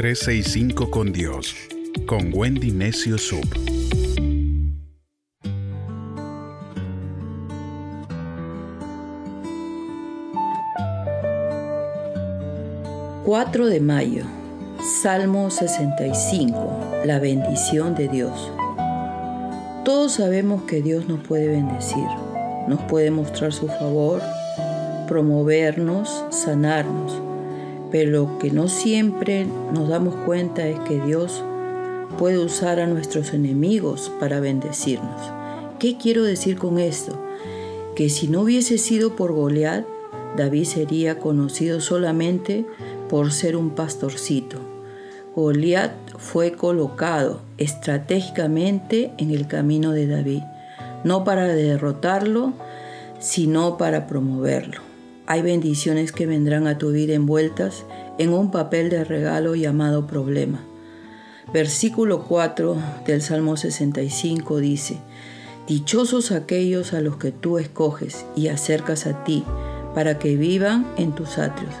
365 con Dios, con Wendy Necio Sub. ...4 de mayo... Salmo 65... ...la bendición de Dios... ...todos sabemos que Dios nos puede bendecir... ...nos puede mostrar su favor... ...promovernos, sanarnos pero lo que no siempre nos damos cuenta es que Dios puede usar a nuestros enemigos para bendecirnos. ¿Qué quiero decir con esto? Que si no hubiese sido por Goliat, David sería conocido solamente por ser un pastorcito. Goliat fue colocado estratégicamente en el camino de David, no para derrotarlo, sino para promoverlo. Hay bendiciones que vendrán a tu vida envueltas en un papel de regalo llamado problema. Versículo 4 del Salmo 65 dice, Dichosos aquellos a los que tú escoges y acercas a ti para que vivan en tus atrios.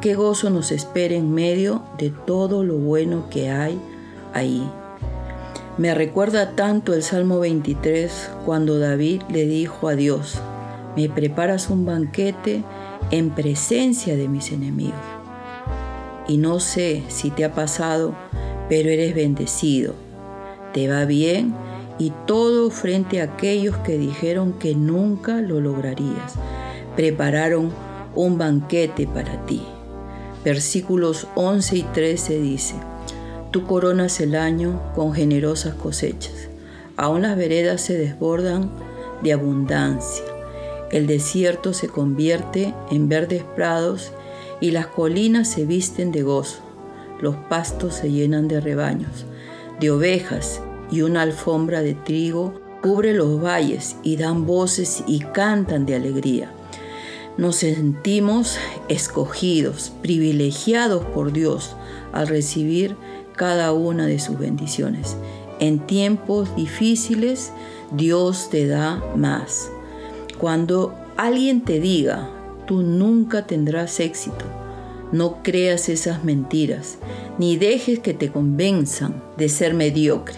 Qué gozo nos espera en medio de todo lo bueno que hay ahí. Me recuerda tanto el Salmo 23 cuando David le dijo a Dios, me preparas un banquete en presencia de mis enemigos. Y no sé si te ha pasado, pero eres bendecido. Te va bien y todo frente a aquellos que dijeron que nunca lo lograrías. Prepararon un banquete para ti. Versículos 11 y 13 dice, Tú coronas el año con generosas cosechas. Aún las veredas se desbordan de abundancia. El desierto se convierte en verdes prados y las colinas se visten de gozo. Los pastos se llenan de rebaños, de ovejas y una alfombra de trigo cubre los valles y dan voces y cantan de alegría. Nos sentimos escogidos, privilegiados por Dios al recibir cada una de sus bendiciones. En tiempos difíciles Dios te da más. Cuando alguien te diga, tú nunca tendrás éxito, no creas esas mentiras, ni dejes que te convenzan de ser mediocre.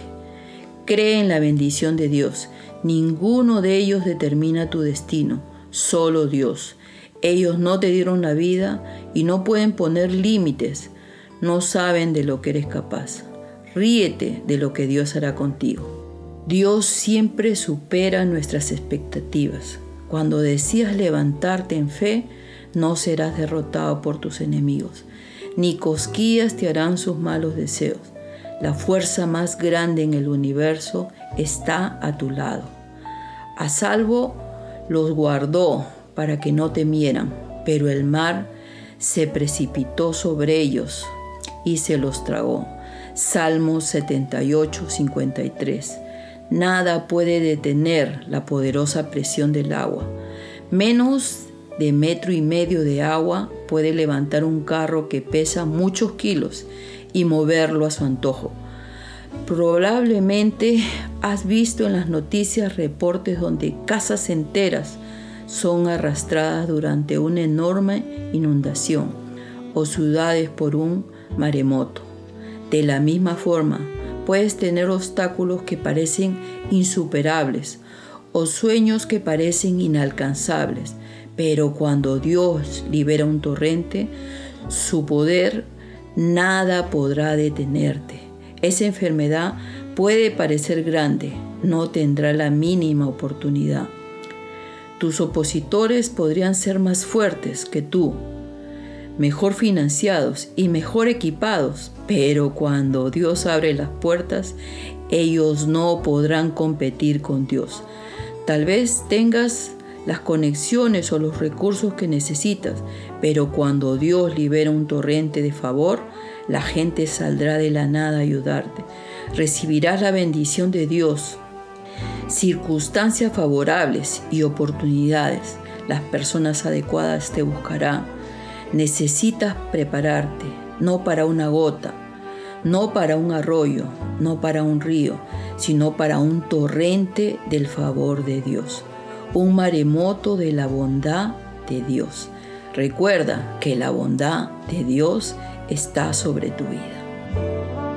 Cree en la bendición de Dios. Ninguno de ellos determina tu destino, solo Dios. Ellos no te dieron la vida y no pueden poner límites. No saben de lo que eres capaz. Ríete de lo que Dios hará contigo. Dios siempre supera nuestras expectativas. Cuando decías levantarte en fe, no serás derrotado por tus enemigos, ni cosquillas te harán sus malos deseos. La fuerza más grande en el universo está a tu lado. A salvo los guardó para que no temieran, pero el mar se precipitó sobre ellos y se los tragó. Salmo 78, 53. Nada puede detener la poderosa presión del agua. Menos de metro y medio de agua puede levantar un carro que pesa muchos kilos y moverlo a su antojo. Probablemente has visto en las noticias reportes donde casas enteras son arrastradas durante una enorme inundación o ciudades por un maremoto. De la misma forma, puedes tener obstáculos que parecen insuperables o sueños que parecen inalcanzables, pero cuando Dios libera un torrente, su poder nada podrá detenerte. Esa enfermedad puede parecer grande, no tendrá la mínima oportunidad. Tus opositores podrían ser más fuertes que tú, mejor financiados y mejor equipados, pero cuando Dios abre las puertas, ellos no podrán competir con Dios. Tal vez tengas las conexiones o los recursos que necesitas, pero cuando Dios libera un torrente de favor, la gente saldrá de la nada a ayudarte. Recibirás la bendición de Dios, circunstancias favorables y oportunidades. Las personas adecuadas te buscarán Necesitas prepararte, no para una gota, no para un arroyo, no para un río, sino para un torrente del favor de Dios, un maremoto de la bondad de Dios. Recuerda que la bondad de Dios está sobre tu vida.